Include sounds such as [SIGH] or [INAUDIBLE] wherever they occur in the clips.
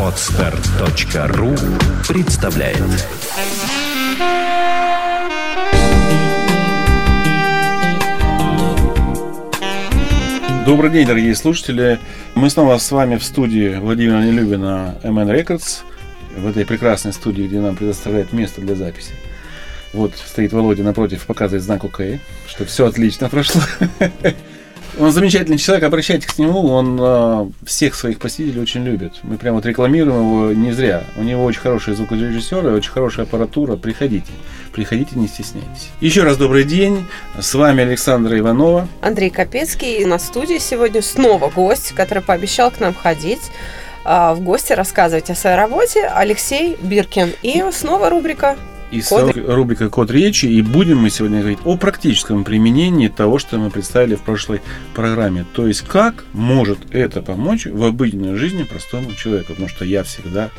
Отстар.ру представляет Добрый день, дорогие слушатели. Мы снова с вами в студии Владимира Нелюбина MN Records, в этой прекрасной студии, где нам предоставляет место для записи. Вот стоит Володя напротив, показывает знак ОК, что все отлично прошло. [LAUGHS] Он замечательный человек, обращайтесь к нему, он э, всех своих посетителей очень любит. Мы прямо вот рекламируем его не зря. У него очень хороший звукорежиссер и очень хорошая аппаратура. Приходите, приходите, не стесняйтесь. Еще раз добрый день. С вами Александра Иванова. Андрей Капецкий. На студии сегодня снова гость, который пообещал к нам ходить в гости рассказывать о своей работе Алексей Биркин. И снова рубрика и Код... рубрика «Код речи». И будем мы сегодня говорить о практическом применении того, что мы представили в прошлой программе. То есть, как может это помочь в обыденной жизни простому человеку. Потому что я всегда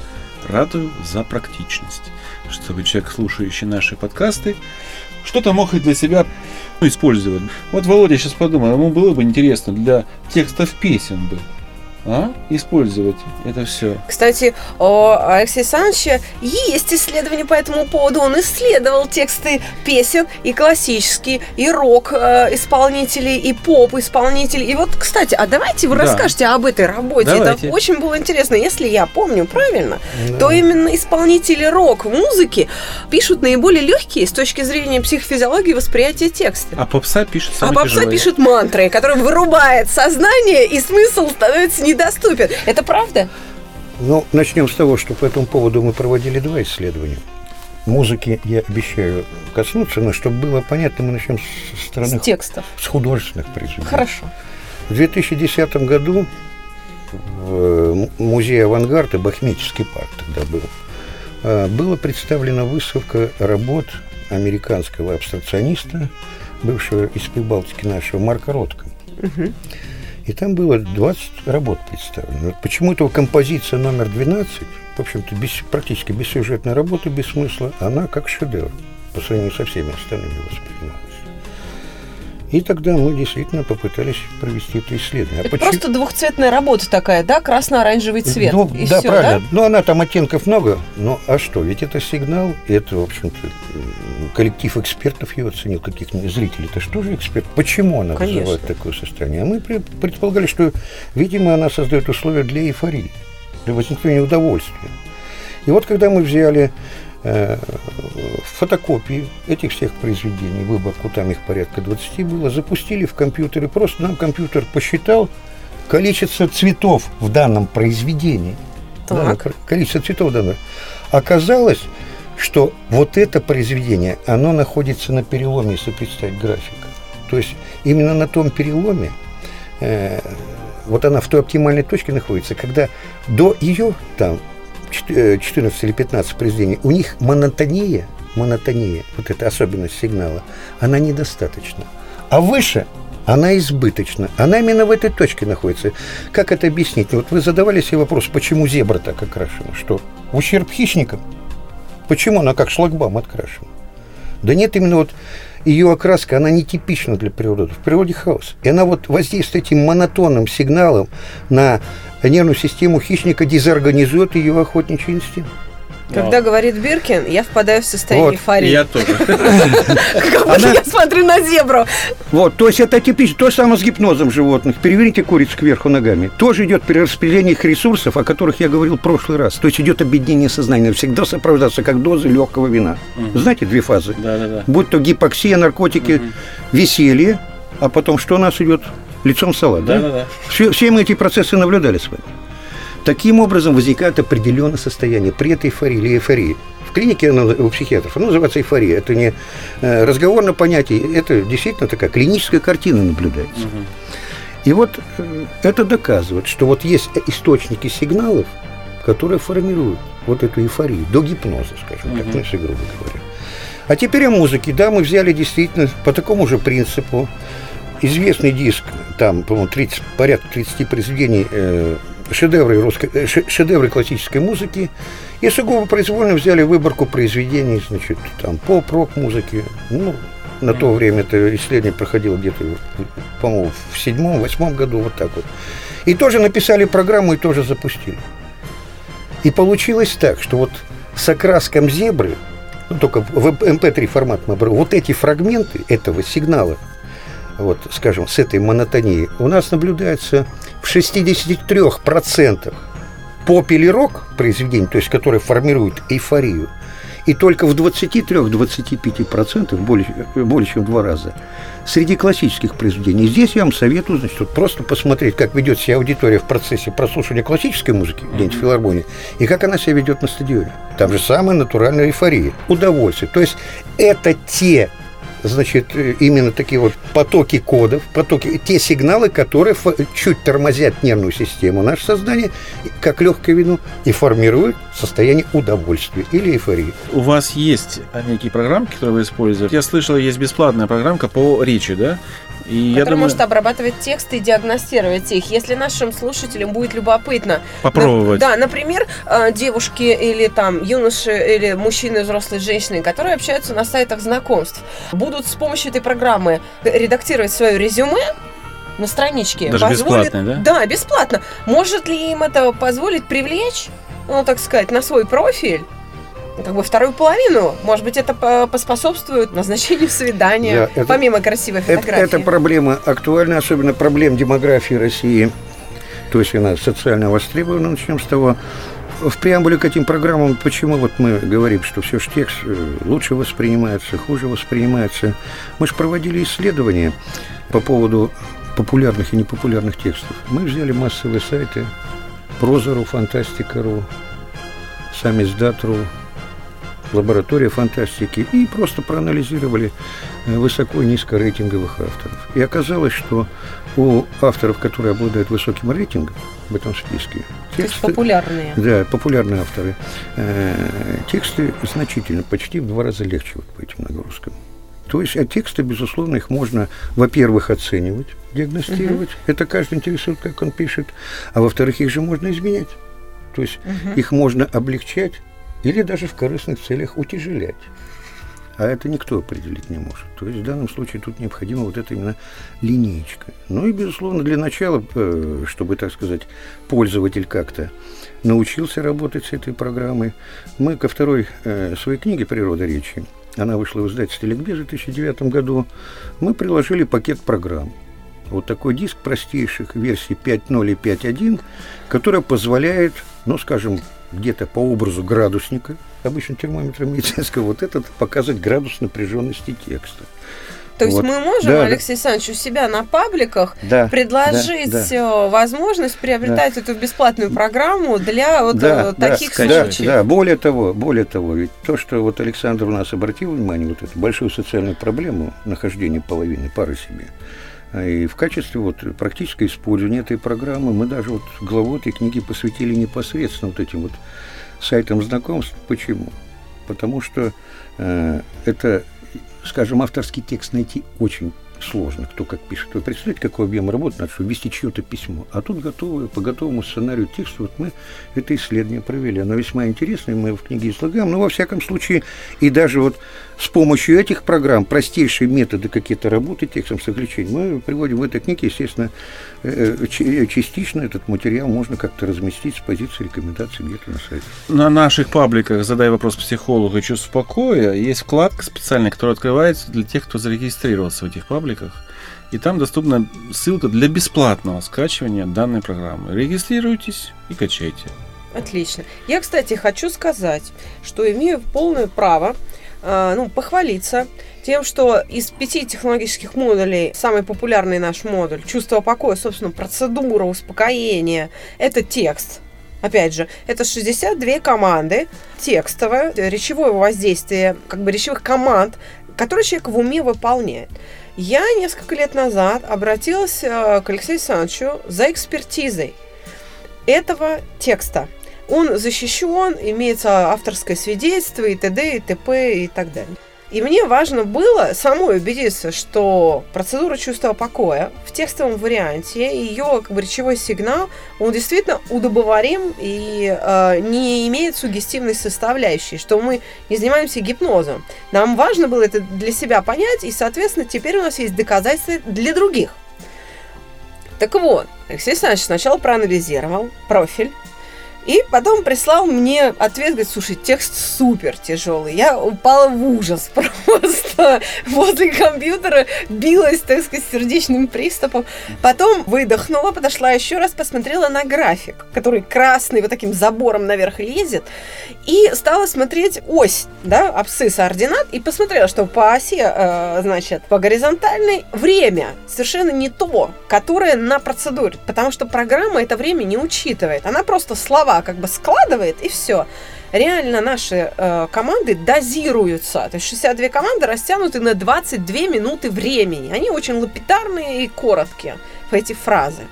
радую за практичность. Чтобы человек, слушающий наши подкасты, что-то мог и для себя использовать. Вот Володя сейчас подумал, ему было бы интересно для текстов песен бы а, использовать это все. Кстати, у Алексея Александровича есть исследования по этому поводу. Он исследовал тексты песен и классические, и рок-исполнителей, и поп-исполнителей. И вот, кстати, а давайте вы да. расскажете об этой работе. Давайте. Это очень было интересно. Если я помню правильно, да. то именно исполнители рок-музыки пишут наиболее легкие с точки зрения психофизиологии восприятия текста. А попса пишет А попса тяжелые. пишет мантры, которые вырубает сознание, и смысл становится не недоступен. Это правда? Ну, начнем с того, что по этому поводу мы проводили два исследования. Музыки я обещаю коснуться, но чтобы было понятно, мы начнем с стороны... С текстов. С художественных произведений. Хорошо. В 2010 году в музее «Авангард» и Бахметьевский парк тогда был, а, была представлена выставка работ американского абстракциониста, бывшего из Прибалтики нашего Марка Ротко. Угу. И там было 20 работ представлено. Почему-то композиция номер 12, в общем-то, без, практически бессюжетная работа, без смысла, она как шедевр по сравнению со всеми остальными воспринималась. И тогда мы действительно попытались провести это исследование. А это а почему... просто двухцветная работа такая, да? Красно-оранжевый цвет. Ну, и да, все, правильно. Да? Ну, она там оттенков много. Ну, а что? Ведь это сигнал, это, в общем-то, коллектив экспертов ее оценил, каких-нибудь зрителей. Это что же эксперт? Почему она Конечно. вызывает такое состояние? А мы предполагали, что, видимо, она создает условия для эйфории, для возникновения удовольствия. И вот когда мы взяли фотокопии этих всех произведений, выборку там их порядка 20 было, запустили в компьютере. Просто нам компьютер посчитал количество цветов в данном произведении. Так. Да, количество цветов данного. Оказалось, что вот это произведение, оно находится на переломе, если представить график. То есть именно на том переломе, э, вот она в той оптимальной точке находится, когда до ее там 14 э, или 15 произведений, у них монотония, монотония, вот эта особенность сигнала, она недостаточна. А выше она избыточна. Она именно в этой точке находится. Как это объяснить? Вот вы задавали себе вопрос, почему зебра так окрашена? Что, ущерб хищникам? Почему она как шлагбаум открашена? Да нет, именно вот ее окраска, она нетипична для природы. В природе хаос. И она вот воздействует этим монотонным сигналом на нервную систему хищника, дезорганизует ее охотничий инстинкт. Когда говорит Биркин, я впадаю в состояние вот, эйфории. Я тоже. [LAUGHS] Как будто я смотрю на зебру. Вот, то есть это типично. То же самое с гипнозом животных. Переверните курицу кверху ногами. Тоже идет перераспределение их ресурсов, о которых я говорил в прошлый раз. То есть идет объединение сознания. Всегда сопровождаться как дозы легкого вина. Знаете, две фазы. Да, да, да. Будь то гипоксия, наркотики, веселье, а потом что у нас идет? Лицом салат, да? Да, да, да. Все, все мы эти процессы наблюдали с вами. Таким образом возникает определенное состояние при этой эйфории или эйфории. В клинике оно, у психиатров оно называется эйфория. Это не э, разговорное понятие, это действительно такая клиническая картина наблюдается. Угу. И вот э, это доказывает, что вот есть источники сигналов, которые формируют вот эту эйфорию до гипноза, скажем угу. так, ну, если грубо говоря. А теперь о музыке. Да, мы взяли действительно по такому же принципу известный диск, там, по-моему, 30, порядка 30 произведений э, шедевры, русской, э, шедевры классической музыки и сугубо произвольно взяли выборку произведений, значит, там, поп-рок музыки, ну, На то время это исследование проходило где-то, по-моему, в седьмом, восьмом году, вот так вот. И тоже написали программу и тоже запустили. И получилось так, что вот с окраском зебры, ну, только в MP3 формат мы брали, вот эти фрагменты этого сигнала, вот, скажем, с этой монотонией, у нас наблюдается в 63% поп или рок произведений, то есть которые формируют эйфорию, и только в 23-25%, более, более чем в два раза, среди классических произведений. Здесь я вам советую, значит, вот просто посмотреть, как ведет себя аудитория в процессе прослушивания классической музыки где-нибудь филармонии, и как она себя ведет на стадионе. Там же самая натуральная эйфория, удовольствие. То есть это те значит, э, именно такие вот потоки кодов, потоки, те сигналы, которые чуть тормозят нервную систему наше сознание, как легкое вино, и формируют состояние удовольствия или эйфории. У вас есть некие программки, которые вы используете? Я слышал, есть бесплатная программка по речи, да? И который думаю... может обрабатывать тексты и диагностировать их. Если нашим слушателям будет любопытно. Попробовать. На, да, например, э, девушки или там юноши или мужчины, взрослые женщины, которые общаются на сайтах знакомств, будут с помощью этой программы редактировать свое резюме, на страничке. Даже позволит... бесплатно, да? Да, бесплатно. Может ли им это позволить привлечь, ну, так сказать, на свой профиль как бы вторую половину. Может быть, это поспособствует назначению свидания, да, это, помимо красивой фотографии. Это, эта проблема актуальна, особенно проблем демографии России. То есть она социально востребована. Начнем с того, в преамбуле к этим программам, почему вот мы говорим, что все же текст э, лучше воспринимается, хуже воспринимается. Мы же проводили исследования по поводу популярных и непопулярных текстов. Мы взяли массовые сайты Прозору, Фантастика.ру, сами Сдат.ру, лаборатория фантастики, и просто проанализировали э, высоко и низко рейтинговых авторов. И оказалось, что у авторов, которые обладают высоким рейтингом в этом списке, тексты, То есть популярные. Да, популярные авторы. Э, тексты значительно, почти в два раза легче вот по этим нагрузкам. То есть, а тексты, безусловно, их можно, во-первых, оценивать, диагностировать. Угу. Это каждый интересует, как он пишет. А во-вторых, их же можно изменять. То есть угу. их можно облегчать или даже в корыстных целях утяжелять. А это никто определить не может. То есть в данном случае тут необходима вот эта именно линейка. Ну и, безусловно, для начала, э, чтобы, так сказать, пользователь как-то научился работать с этой программой, мы ко второй э, своей книге «Природа речи», она вышла в издательстве «Ликбезе» в 2009 году, мы приложили пакет программ. Вот такой диск простейших версий 5.0 и 5.1, который позволяет, ну, скажем, где-то по образу градусника, обычно термометра медицинского, вот этот показывать градус напряженности текста. То есть вот. мы можем, да, Алексей. Александрович, у себя на пабликах да, предложить да, да. возможность приобретать да. эту бесплатную программу для вот да, таких да, случаев. Да, да, более того, более того, ведь то, что вот Александр у нас обратил внимание, вот эту большую социальную проблему нахождения половины пары себе, и в качестве вот практического использования этой программы мы даже вот главу этой книги посвятили непосредственно вот этим вот сайтам знакомств. Почему? Потому что э, это, скажем, авторский текст найти очень сложно, кто как пишет. Вы представляете, какой объем работы надо, чтобы ввести чье-то письмо. А тут готовы, по готовому сценарию текста, вот мы это исследование провели. Оно весьма интересное, мы его в книге излагаем. Но, во всяком случае, и даже вот с помощью этих программ, простейшие методы какие-то работы текстом с отличением, мы приводим в этой книге, естественно, э, э, частично этот материал можно как-то разместить с позиции рекомендаций где-то на сайте. На наших пабликах «Задай вопрос психологу. Чувство покоя» есть вкладка специальная, которая открывается для тех, кто зарегистрировался в этих пабликах. И там доступна ссылка для бесплатного скачивания данной программы. Регистрируйтесь и качайте. Отлично. Я, кстати, хочу сказать, что имею полное право э, ну, похвалиться тем, что из пяти технологических модулей самый популярный наш модуль чувство покоя, собственно, процедура успокоения, это текст. Опять же, это 62 команды текстовое, речевое воздействие, как бы речевых команд, которые человек в уме выполняет. Я несколько лет назад обратилась э, к Алексею Александровичу за экспертизой этого текста. Он защищен, имеется авторское свидетельство и т.д. и т.п. и так далее. И мне важно было самой убедиться, что процедура чувства покоя в текстовом варианте, ее как бы речевой сигнал, он действительно удобоварим и э, не имеет сугестивной составляющей, что мы не занимаемся гипнозом. Нам важно было это для себя понять, и, соответственно, теперь у нас есть доказательства для других. Так вот, Алексей Александрович сначала проанализировал профиль и потом прислал мне ответ, говорит, слушай, текст супер тяжелый. Я упала в ужас [LAUGHS] просто. Возле компьютера билась, так сказать, сердечным приступом. Потом выдохнула, подошла еще раз, посмотрела на график, который красный вот таким забором наверх лезет. И стала смотреть ось, да, абсцисса ординат, и посмотрела, что по оси, э, значит, по горизонтальной время совершенно не то, которое на процедуре, потому что программа это время не учитывает. Она просто слова как бы складывает, и все. Реально наши э, команды дозируются. То есть 62 команды растянуты на 22 минуты времени. Они очень лапитарные и короткие, эти фразы.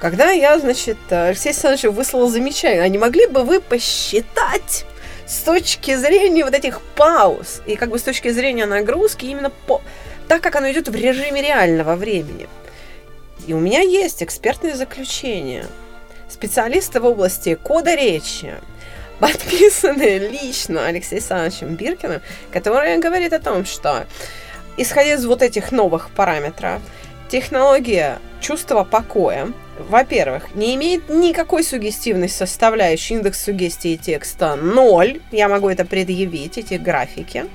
Когда я, значит, Алексей Александрович выслал замечание, а не могли бы вы посчитать с точки зрения вот этих пауз и как бы с точки зрения нагрузки именно по, так, как оно идет в режиме реального времени. И у меня есть экспертное заключение – специалисты в области кода речи, подписанные лично Алексеем Александровичем Биркиным, который говорит о том, что исходя из вот этих новых параметров, технология чувства покоя, во-первых, не имеет никакой сугестивной составляющей, индекс сугестии текста 0, я могу это предъявить, эти графики.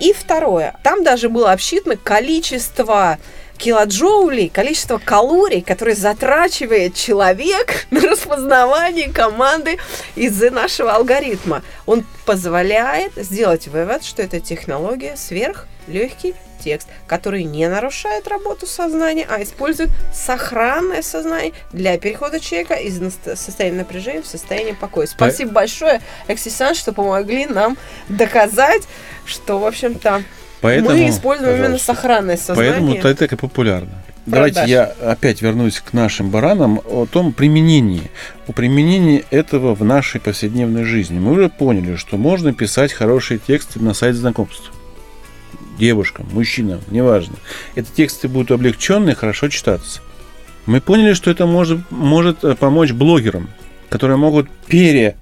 И второе, там даже было обсчитано количество килоджоулей, количество калорий, которые затрачивает человек [LAUGHS] на распознавание команды из нашего алгоритма. Он позволяет сделать вывод, что эта технология сверхлегкий текст, который не нарушает работу сознания, а использует сохранное сознание для перехода человека из состояния напряжения в состояние покоя. Спасибо По... большое, Эксисан, что помогли нам доказать, что, в общем-то, Поэтому, Мы используем пожалуйста. именно сохранное сознание. Поэтому это и популярно. Продаж. Давайте я опять вернусь к нашим баранам о том применении. О применении этого в нашей повседневной жизни. Мы уже поняли, что можно писать хорошие тексты на сайт знакомств. Девушкам, мужчинам, неважно. Эти тексты будут облегченные, хорошо читаться. Мы поняли, что это может, может э, помочь блогерам, которые могут пере,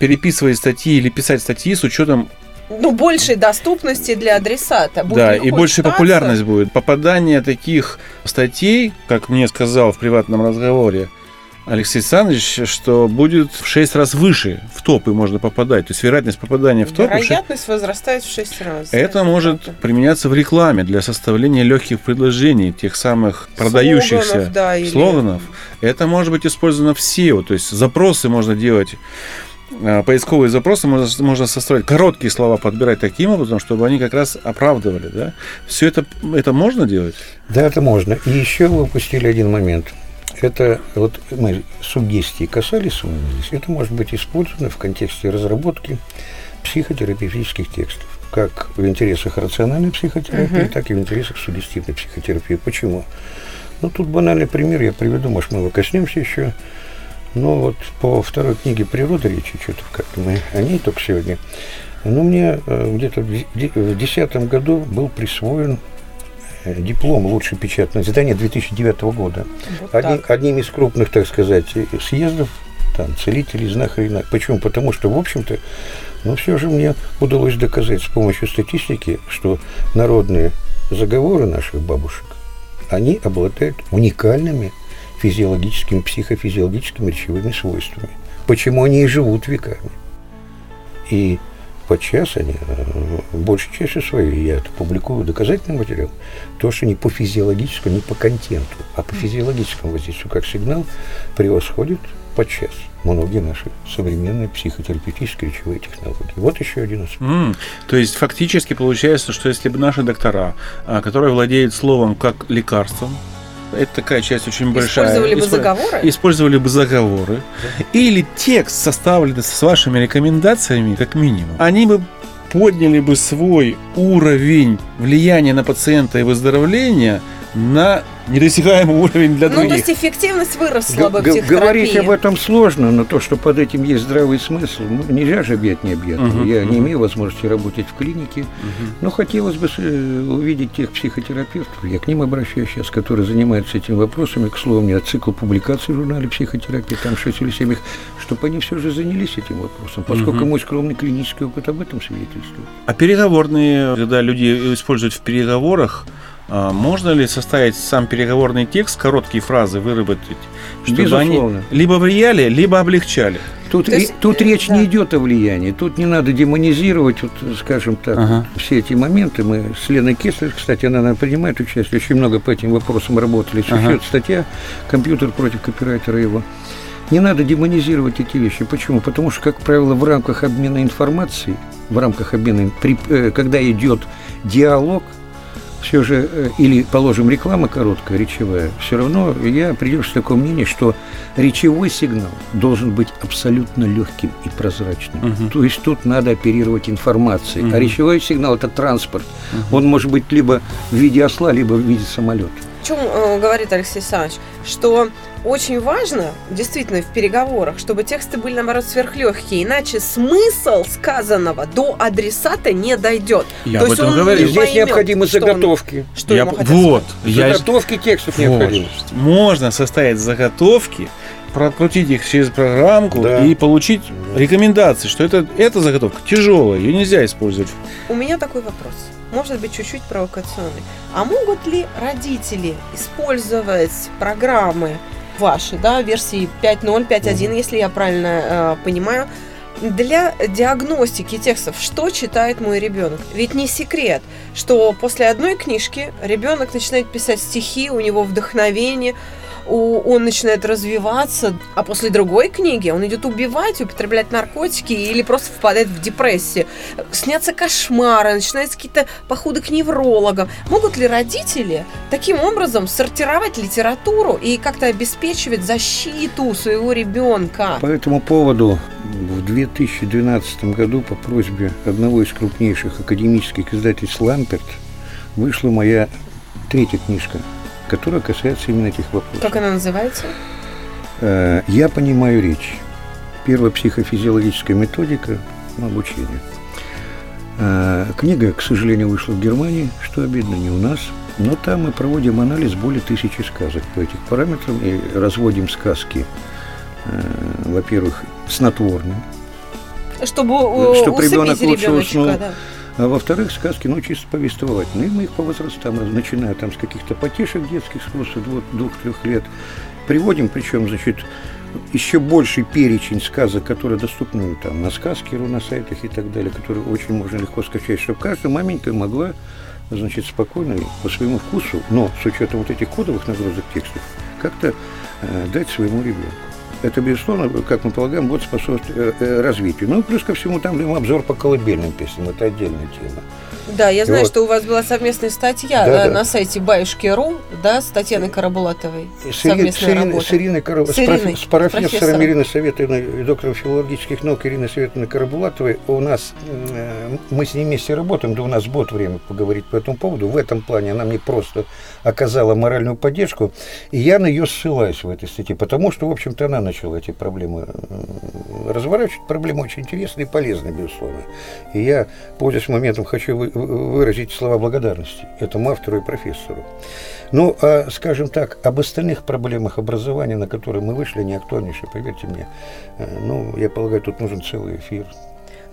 переписывать статьи или писать статьи с учетом ну, большей доступности для адресата. Будет да, и большая популярность будет. Попадание таких статей, как мне сказал в приватном разговоре Алексей Александрович, что будет в 6 раз выше в топы можно попадать. То есть вероятность попадания в топы... Вероятность возрастает в 6 раз. Это да, может правда. применяться в рекламе для составления легких предложений, тех самых продающихся слоганов. Да, или... слоганов. Это может быть использовано в SEO, то есть запросы можно делать поисковые запросы можно, можно состроить, короткие слова подбирать таким образом, чтобы они как раз оправдывали. Да? Все это, это можно делать? Да, это можно. И еще вы упустили один момент. Это вот мы сугестии касались, это может быть использовано в контексте разработки психотерапевтических текстов как в интересах рациональной психотерапии, uh-huh. так и в интересах сугестивной психотерапии. Почему? Ну, тут банальный пример я приведу, может, мы его коснемся еще. Ну вот по второй книге «Природа» речи, что-то как-то мы о ней только сегодня. Но мне э, где-то в 2010 году был присвоен э, диплом лучшее печатное издание 2009 года. Вот Одни, одним из крупных, так сказать, съездов там, целителей, знахарей. Почему? Потому что, в общем-то, ну, все же мне удалось доказать с помощью статистики, что народные заговоры наших бабушек, они обладают уникальными физиологическими, психофизиологическими речевыми свойствами. Почему они и живут веками. И подчас они, э, большей частью своей, я это публикую доказательный материал, то, что не по физиологическому, не по контенту, а по физиологическому воздействию, как сигнал, превосходит подчас многие наши современные психотерапевтические речевые технологии. Вот еще один аспект. Mm, то есть фактически получается, что если бы наши доктора, а, которые владеют словом как лекарством, это такая часть очень большая. Использовали бы Исп... заговоры? Использовали бы заговоры. Да. Или текст, составленный с вашими рекомендациями, как минимум. Они бы подняли бы свой уровень влияния на пациента и выздоровления на недосягаемый уровень для Ну, других. то есть эффективность выросла бы в Г- психотерапии. Говорить об этом сложно, но то, что под этим есть здравый смысл, ну, нельзя же объять необъятное. Мгм, Я не мгм. имею возможности работать в клинике, но хотелось бы э, увидеть тех психотерапевтов, я к ним обращаюсь сейчас, которые занимаются этим вопросами. К слову, у меня цикл публикаций в журнале «Психотерапия», там 6 или 7 их, чтобы они все же занялись этим вопросом, поскольку Мгм. мой скромный клинический опыт об этом свидетельствует. А переговорные, когда люди используют в переговорах, можно ли составить сам переговорный текст, короткие фразы выработать, чтобы Безусловно. они либо влияли, либо облегчали? Тут, То есть, тут э, речь да. не идет о влиянии, тут не надо демонизировать, вот, скажем так, Ага. все эти моменты. Мы с Леной Кеслер, кстати, она, наверное, принимает участие, очень много по этим вопросам работали. Существует статья «Компьютер против копирайтера его». Не надо демонизировать эти вещи. Почему? Потому что, как правило, в рамках обмена информацией, в рамках обмена, при- э, когда идет диалог, все же, э, или, положим, реклама короткая, речевая, все равно я придерживаюсь такого мнения, что речевой сигнал должен быть абсолютно легким и прозрачным. Мгм. То есть тут надо оперировать информацией. Мгм. А речевой сигнал – это транспорт. Он может быть либо в виде осла, либо в виде самолета. О чем э, говорит Алексей Александрович? Что очень важно, действительно, в переговорах, чтобы тексты были, наоборот, сверхлегкие, иначе смысл сказанного до адресата не дойдет. Я То об этом говорю. не Здесь поймет, необходимы что он- заготовки. Что Я ему вот, сказать. я Заготовки текстов Вот. необходимы. Можно составить заготовки, прокрутить их через программку Да. и получить рекомендации, что это, эта заготовка тяжелая, ее нельзя использовать. У меня такой вопрос. Может быть, чуть-чуть провокационный. А могут ли родители использовать программы ваши, да, версии 5.0, 5.1, если я правильно э, понимаю, для диагностики текстов, что читает мой ребенок. Ведь не секрет, что после одной книжки ребенок начинает писать стихи, у него вдохновение, он начинает развиваться, а после другой книги он идет убивать, употреблять наркотики или просто впадает в депрессию. Снятся кошмары, начинаются какие-то походы к неврологам. Могут ли родители таким образом сортировать литературу и как-то обеспечивать защиту своего ребенка? По этому поводу в 2012 году по просьбе одного из крупнейших академических издательств «Ламперт» вышла моя третья книжка, которая касается именно этих вопросов. Как она называется? Э, Я понимаю речь. Первая психофизиологическая методика ну, обучения. Э, Книга, к сожалению, вышла в Германии, что обидно, не у нас. Но там мы проводим анализ более тысячи сказок по этим параметрам и разводим сказки, э, во-первых, снотворным, Чтобы у- Чтоб усыпить ребенок лучше ребеночка, уснул. да. А во-вторых, сказки, ну, чисто повествовательные. И мы их по возрастам, начиная там с каких-то потешек детских, с двух- двух-трех лет, приводим, причем, значит, еще больший перечень сказок, которые доступны там на сказке.ру, на сайтах и так далее, которые очень можно легко скачать, чтобы каждая маменька могла, значит, спокойно по своему вкусу, но с учетом вот этих кодовых нагрузок текстов, как-то э, дать своему ребенку. Это, безусловно, как мы полагаем, будет способствовать э, э, развитию. Ну, плюс ко всему, там обзор по колыбельным песням. Это отдельная тема. Да, я знаю, Вот. что у вас была совместная статья Да, э, да. на сайте Баюшки.ру, да, с Татьяной Карабулатовой. С, Ири- с Ириной, работа. с Ириной Караб- С с Ириной, с профессором профессором. Ириной Советовной и доктором филологических наук Ириной Советовной Карабулатовой у нас, э, мы с ней вместе работаем, да у нас будет время поговорить по этому поводу. В этом плане она мне просто оказала моральную поддержку, и я на нее ссылаюсь в этой статье, потому что, в общем-то, она начала эти проблемы э, разворачивать. Проблемы очень интересные и полезные, безусловно. И я, пользуясь моментом, хочу вы- вы- выразить слова благодарности этому автору и профессору. Ну, а, скажем так, об остальных проблемах образования, на которые мы вышли, не актуальнейшие, поверьте мне. Э, Ну, я полагаю, тут нужен целый эфир.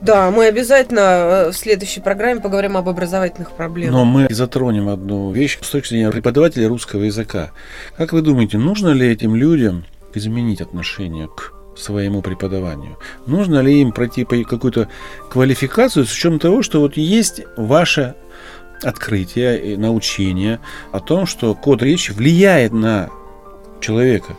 Да, мы обязательно э, в следующей программе поговорим об образовательных проблемах. Но мы затронем одну вещь с точки зрения преподавателя русского языка. Как вы думаете, нужно ли этим людям изменить отношение к своему преподаванию? Нужно ли им пройти какую-то квалификацию с учетом того, что вот есть ваше открытие и научение о том, что код речи влияет на человека?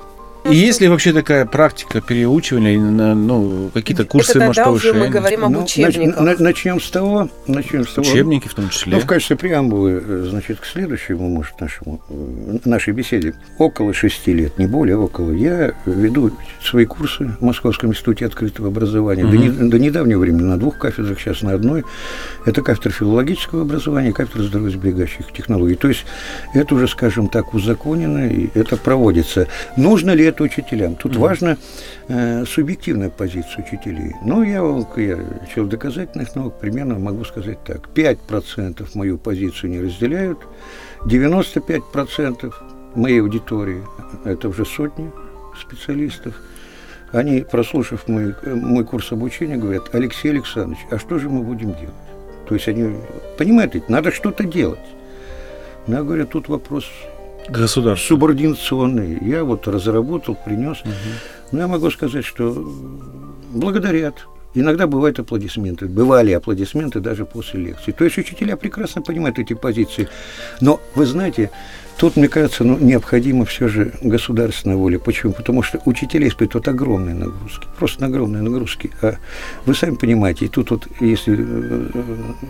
И есть ли вообще такая практика переучивания, на, ну, какие-то курсы, Это может, тогда уже повышения? мы говорим об Ну, учебниках. нач- на- начнем с того, начнем с того. Учебники в том числе. Ну, в качестве преамбулы, э, значит, к следующему, может, нашему, э, нашей беседе. Около шести лет, не более, около. Я веду свои курсы в Московском институте открытого образования. До, не- до недавнего времени на двух кафедрах, сейчас на одной. Это кафедра филологического образования кафедра здоровьесберегающих технологий. То есть это уже, скажем так, узаконено, и это проводится. Нужно ли это учителям? Тут важно э, субъективная позиция учителей. Ну, я, я человек доказательных наук, примерно могу сказать так. 5% мою позицию не разделяют, 95% моей аудитории, это уже сотни специалистов, они, прослушав мой, мой курс обучения, говорят, Алексей Александрович, а что же мы будем делать? То есть они, понимаете, надо что-то делать. Но я говорю, тут вопрос Государство. субординационный. Я вот разработал, принес. Но я могу сказать, что благодарят. Иногда бывают аплодисменты. Бывали аплодисменты даже после лекции. То есть учителя прекрасно понимают эти позиции. Но вы знаете, тут, мне кажется, ну, необходима все же государственная воля. Почему? Потому что учителя испытывают огромные нагрузки. Просто огромные нагрузки. А вы сами понимаете, и тут вот, если э,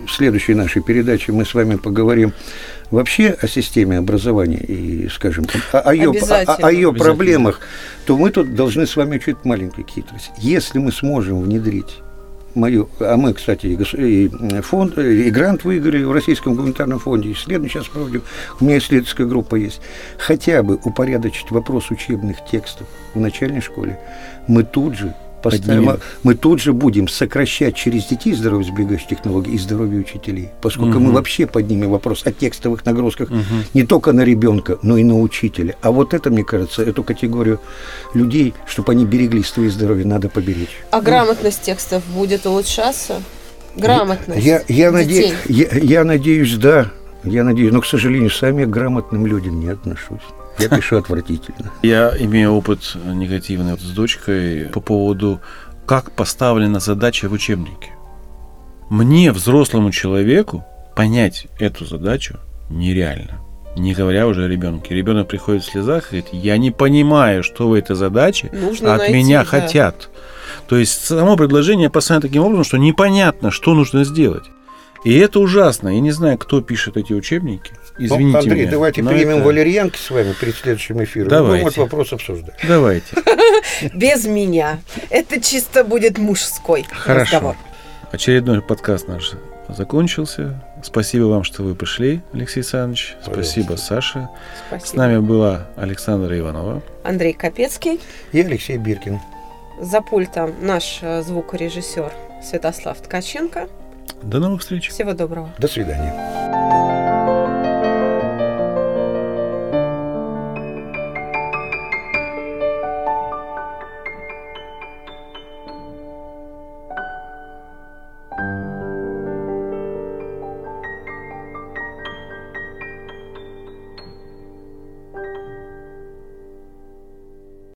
в следующей нашей передаче мы с вами поговорим вообще о системе образования и, скажем, о, о ее, о, о ее проблемах, то мы тут должны с вами учить маленькую хитрость. Если мы сможем внедрить мою, а мы, кстати, и, и фонд, и грант выиграли в Российском гуманитарном фонде, исследование сейчас проводим, у меня исследовательская группа есть, хотя бы упорядочить вопрос учебных текстов в начальной школе, мы тут же поставим, Поднимем. мы тут же будем сокращать через детей здоровьесберегающих технологий и здоровье учителей, поскольку мы Мгм. вообще поднимем вопрос о текстовых нагрузках Мгм. не только на ребенка, но и на учителя. А вот это, мне кажется, эту категорию людей, чтобы они берегли свое здоровье, надо поберечь. А грамотность текстов будет улучшаться? Грамотность. Я, я, детей. наде- я, я надеюсь, да. Я надеюсь, но, к сожалению, сам я к грамотным людям не отношусь. Я пишу отвратительно. Я имею опыт негативный с дочкой по поводу, как поставлена задача в учебнике. Мне, взрослому человеку, понять эту задачу нереально. Не говоря уже о ребенке. Ребенок приходит в слезах и говорит, я не понимаю, что в этой задаче Нужно от найти, меня да. хотят. То есть само предложение поставлено таким образом, что непонятно, что нужно сделать. И это ужасно. Я не знаю, кто пишет эти учебники. Извините Ну, Андрей, меня, давайте примем это- валерьянки с вами перед следующим эфиром. Давайте. Ну, вот вопрос обсуждаем. Давайте. [LAUGHS] Без меня. Это чисто будет мужской Хорошо. разговор. Очередной подкаст наш закончился. Спасибо вам, что вы пришли, Алексей Александрович. Спасибо, Саша. Спасибо. С нами была Александра Иванова. Андрей Капецкий. И Алексей Биркин. За пультом наш звукорежиссер Святослав Ткаченко. До новых встреч. Всего доброго. До свидания.